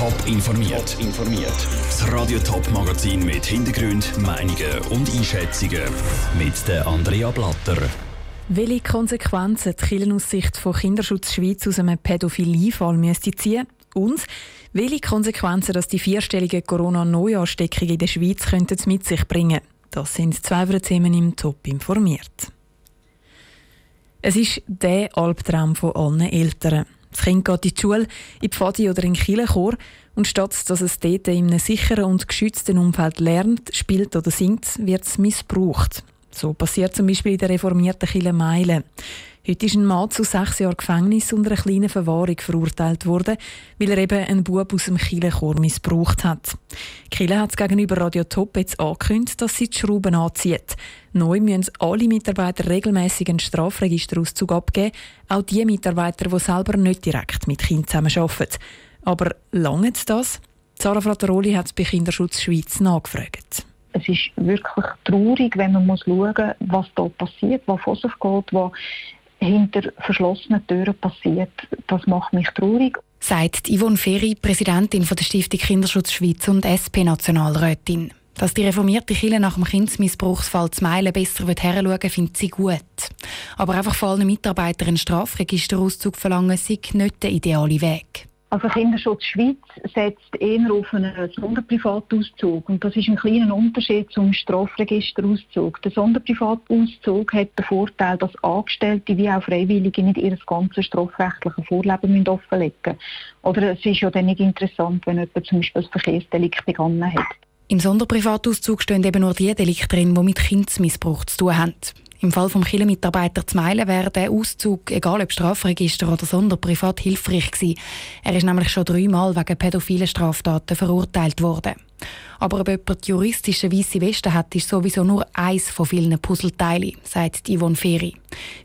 Top informiert. informiert. Das Radio Top Magazin mit Hintergrund, Meinungen und Einschätzungen mit der Andrea Blatter. Welche Konsequenzen die Kirchenaussicht von Kinderschutz Schweiz aus einem Pädophilie-Fall müsste ziehen und welche Konsequenzen das die vierstellige Corona-Neuansteckung in der Schweiz könnten mit sich bringen. Das sind zwei Themen im Top informiert. Es ist der Albtraum von allen Eltern. Das Kind geht in die Schule, in die Pfadi oder in den Kirchenchor und statt dass es dort in einem sicheren und geschützten Umfeld lernt, spielt oder singt, wird es missbraucht. So passiert zum Beispiel in der reformierten Kirche Meilen. Heute ist ein Mann zu sechs Jahren Gefängnis und einer kleinen Verwahrung verurteilt worden, weil er eben einen Bub aus dem Kirchenchor missbraucht hat. Kille hat gegenüber Radio Top jetzt angekündigt, dass sie die Schrauben anzieht. Neu müssen alle Mitarbeiter regelmäßig einen Strafregisterauszug abgeben, auch die Mitarbeiter, die selber nicht direkt mit Kindern zusammenarbeiten. Aber lange das? Sarah Frattaroli hat es bei Kinderschutz Schweiz nachgefragt. Es ist wirklich traurig, wenn man muss schauen muss, was dort passiert, was vor sich geht, was hinter verschlossenen Türen passiert. Das macht mich traurig. Sagt Yvonne Ferri, Präsidentin der Stiftung Kinderschutz Schweiz und SP-Nationalrätin. Dass die reformierte Kirche nach dem Kindsmissbrauchsfall zu Meilen besser hinschauen will, findet sie gut. Aber einfach von allen Mitarbeitern einen Strafregisterauszug verlangen, sei nicht der ideale Weg. Also Kinderschutz Schweiz setzt eher auf einen Sonderprivatauszug und das ist ein kleiner Unterschied zum Strafregisterauszug. Der Sonderprivatauszug hat den Vorteil, dass Angestellte wie auch Freiwillige nicht ihr ganzes strafrechtliches Vorleben offenlegen müssen. Oder es ist ja dann nicht interessant, wenn jemand zum Beispiel ein Verkehrsdelikt begonnen hat. Im Sonderprivatauszug stehen eben nur die Delikte drin, die mit Kindsmissbrauch zu tun haben. Im Fall des Kirchenmitarbeiter zu Meilen wäre der Auszug, egal ob Strafregister oder Sonderprivat, hilfreich gewesen. Er ist nämlich schon dreimal wegen pädophilen Straftaten verurteilt worden. Aber ob jemand juristische weiße Weste hat, ist sowieso nur eins von vielen Puzzleteilen, sagt Yvonne Ferri.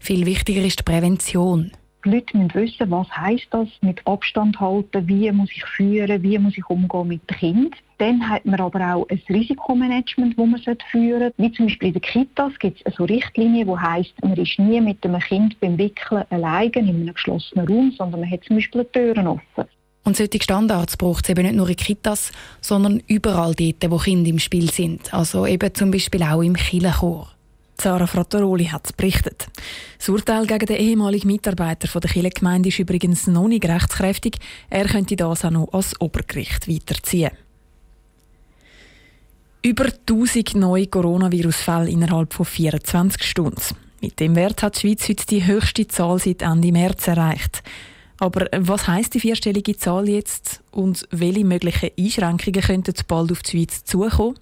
Viel wichtiger ist die Prävention. Die Leute müssen wissen, was heißt das mit Abstand halten, wie muss ich führen, wie muss ich umgehen mit dem Kind. Dann hat man aber auch ein Risikomanagement, das man führen sollte. Wie zum Beispiel in den Kitas gibt es eine Richtlinie, die heisst, man ist nie mit einem Kind beim Wickeln alleine in einem geschlossenen Raum, sondern man hat zum Beispiel die Türen offen. Und solche Standards braucht es eben nicht nur in Kitas, sondern überall dort, wo Kinder im Spiel sind. Also eben zum Beispiel auch im Kirchenchor. Sarah Frattaroli hat es berichtet. Das Urteil gegen den ehemaligen Mitarbeiter der Kirchengemeinde ist übrigens noch nicht rechtskräftig. Er könnte das auch noch als Obergericht weiterziehen. Über 1000 neue Coronavirus-Fälle innerhalb von 24 Stunden. Mit dem Wert hat die Schweiz heute die höchste Zahl seit Ende März erreicht. Aber was heißt die vierstellige Zahl jetzt und welche möglichen Einschränkungen könnten bald auf die Schweiz zukommen?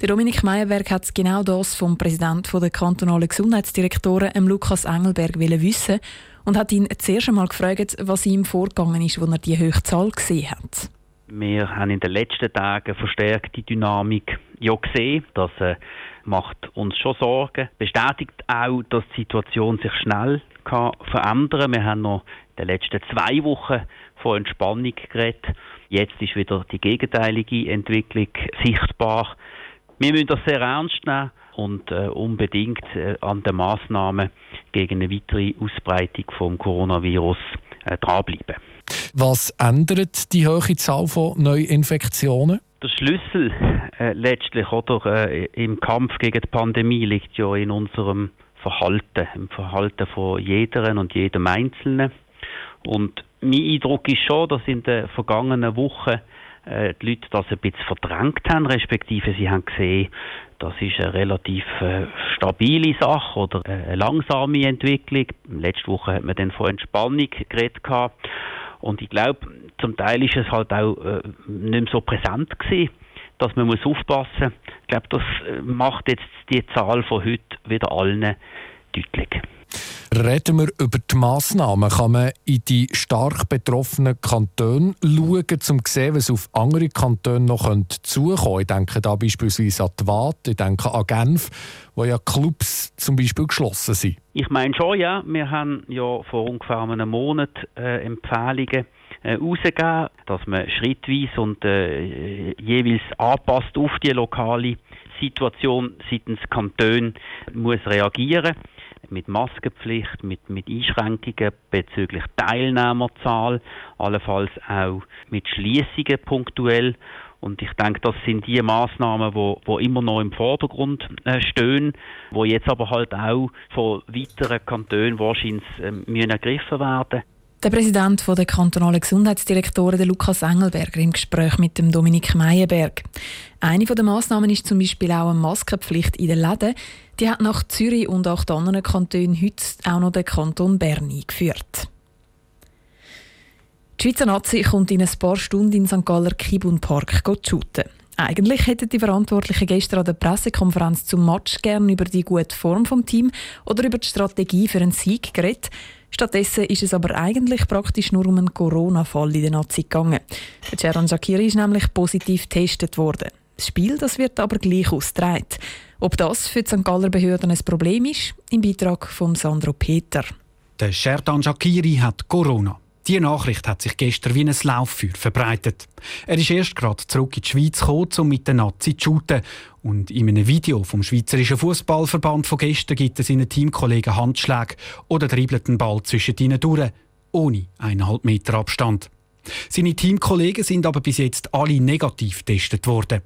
Der Dominik Meyerberg hat genau das vom Präsidenten der kantonalen Gesundheitsdirektoren, Lukas Engelberg, wissen und hat ihn zuerst einmal gefragt, was ihm vorgegangen ist, als er die hohe Zahl gesehen hat. Wir haben in den letzten Tagen verstärkt die Dynamik ja gesehen. Das äh, macht uns schon Sorgen. Bestätigt auch, dass die Situation sich schnell kann verändern. Wir haben noch in den letzten zwei Wochen von Entspannung geredet. Jetzt ist wieder die gegenteilige Entwicklung sichtbar. Wir müssen das sehr ernst nehmen und äh, unbedingt äh, an den Massnahmen gegen eine weitere Ausbreitung vom Coronavirus äh, dranbleiben. Was ändert die hohe Zahl von Neuinfektionen? Der Schlüssel äh, letztlich oder, äh, im Kampf gegen die Pandemie liegt ja in unserem Verhalten, im Verhalten von jederen und jedem Einzelnen. Und mein Eindruck ist schon, dass in den vergangenen Wochen äh, die Leute das ein bisschen verdrängt haben, respektive sie haben gesehen, das ist eine relativ äh, stabile Sache oder äh, eine langsame Entwicklung. Letzte Woche hat man dann von Entspannung geredet und ich glaube, zum Teil ist es halt auch äh, nicht mehr so präsent gewesen, dass man muss aufpassen muss. Ich glaube, das äh, macht jetzt die Zahl von heute wieder allen deutlich. Reden wir über die Massnahmen. Kann man in die stark betroffenen Kantone schauen, um zu sehen, was auf andere Kantone noch zukommen könnte? Ich denke da beispielsweise an die Waadt, ich denke an Genf, wo ja Clubs zum Beispiel geschlossen sind. Ich meine schon, ja. Wir haben ja vor ungefähr einem Monat äh, Empfehlungen äh, rausgegeben, dass man schrittweise und äh, jeweils anpasst auf die lokale Situation seitens Kanton muss reagieren mit Maskenpflicht, mit, mit Einschränkungen bezüglich Teilnehmerzahl, allenfalls auch mit Schließungen punktuell. Und ich denke, das sind die Maßnahmen, wo, wo immer noch im Vordergrund äh, stehen, wo jetzt aber halt auch von weiteren Kantonen wahrscheinlich äh, ergriffen werden. Der Präsident der kantonalen Gesundheitsdirektoren, der Lukas Engelberger, im Gespräch mit dem Dominik Meyerberg. Eine der Maßnahmen ist zum Beispiel auch eine Maskenpflicht in den Läden. Die hat nach Zürich und acht anderen Kantonen heute auch noch der Kanton Bern eingeführt. Die Schweizer Nazi kommt in ein paar Stunden in St. Galler Kibun Park shooten. Eigentlich hätten die Verantwortlichen gestern an der Pressekonferenz zum Match gerne über die gute Form vom Team oder über die Strategie für einen Sieg geredet. Stattdessen ist es aber eigentlich praktisch nur um einen Corona-Fall in der Nazi gegangen. Der Ceran Shakiri ist nämlich positiv getestet worden. Das Spiel das wird aber gleich ausgetragen. Ob das für die St. Galler Behörden ein Problem ist, im Beitrag von Sandro Peter. Der Sherdan Shakiri hat Corona. Die Nachricht hat sich gestern wie ein Lauffeuer verbreitet. Er ist erst gerade zurück in die Schweiz gekommen, um mit den Nazis zu shooten. Und in einem Video vom Schweizerischen Fußballverband von gestern gibt es seinen Teamkollegen Handschläge oder dribbelt den Ball zwischen ihnen durch, ohne eineinhalb Meter Abstand. Seine Teamkollegen sind aber bis jetzt alle negativ getestet worden.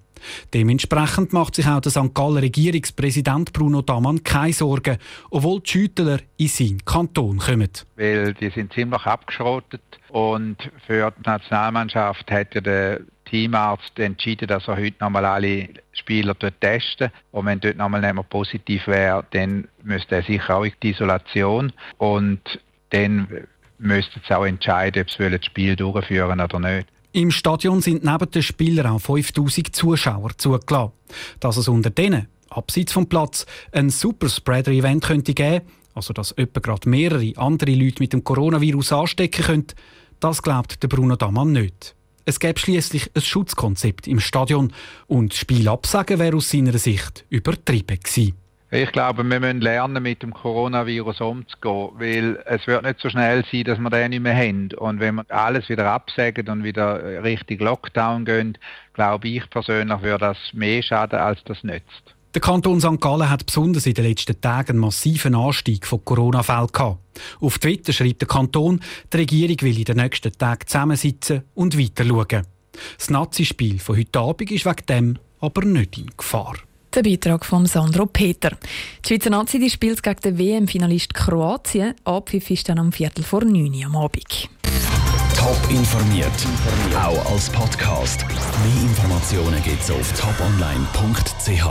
Dementsprechend macht sich auch der St. Galler Regierungspräsident Bruno Damann keine Sorgen, obwohl die Schüttler in seinen Kanton kommen. Weil die sind ziemlich abgeschrottet und für die Nationalmannschaft ja der Teamarzt entschieden, dass er heute nochmal alle Spieler dort testen. Und wenn dort nochmal jemand positiv wäre, dann müsste er sicher auch in die Isolation. Und dann müsste es auch entscheiden, ob sie das Spiel durchführen oder nicht. Im Stadion sind neben den Spielern auch 5000 Zuschauer zugelassen. Dass es unter denen, abseits vom Platz, ein Superspreader-Event könnte geben, also dass etwa gerade mehrere andere Leute mit dem Coronavirus anstecken können, das glaubt der Bruno Damann nicht. Es gäbe schließlich ein Schutzkonzept im Stadion und das Spiel absagen wäre aus seiner Sicht übertrieben gewesen. Ich glaube, wir müssen lernen, mit dem Coronavirus umzugehen, weil es wird nicht so schnell sein, dass wir den nicht mehr haben. Und wenn wir alles wieder absagen und wieder richtig Lockdown gehen, glaube ich persönlich, würde das mehr schaden, als das nützt. Der Kanton St. Gallen hat besonders in den letzten Tagen einen massiven Anstieg von Corona-Fällen gehabt. Auf Twitter schreibt der Kanton, die Regierung will in den nächsten Tagen zusammensitzen und weiter schauen. Das Nazi-Spiel von heute Abend ist wegen dem aber nicht in Gefahr. Der Beitrag von Sandro Peter. Die Schweizer Nazi spielt gegen den WM-Finalist Kroatien. Abpfiff ist dann am Viertel vor neun am Abend. Top informiert, auch als Podcast. Mehr Informationen gibt es auf toponline.ch.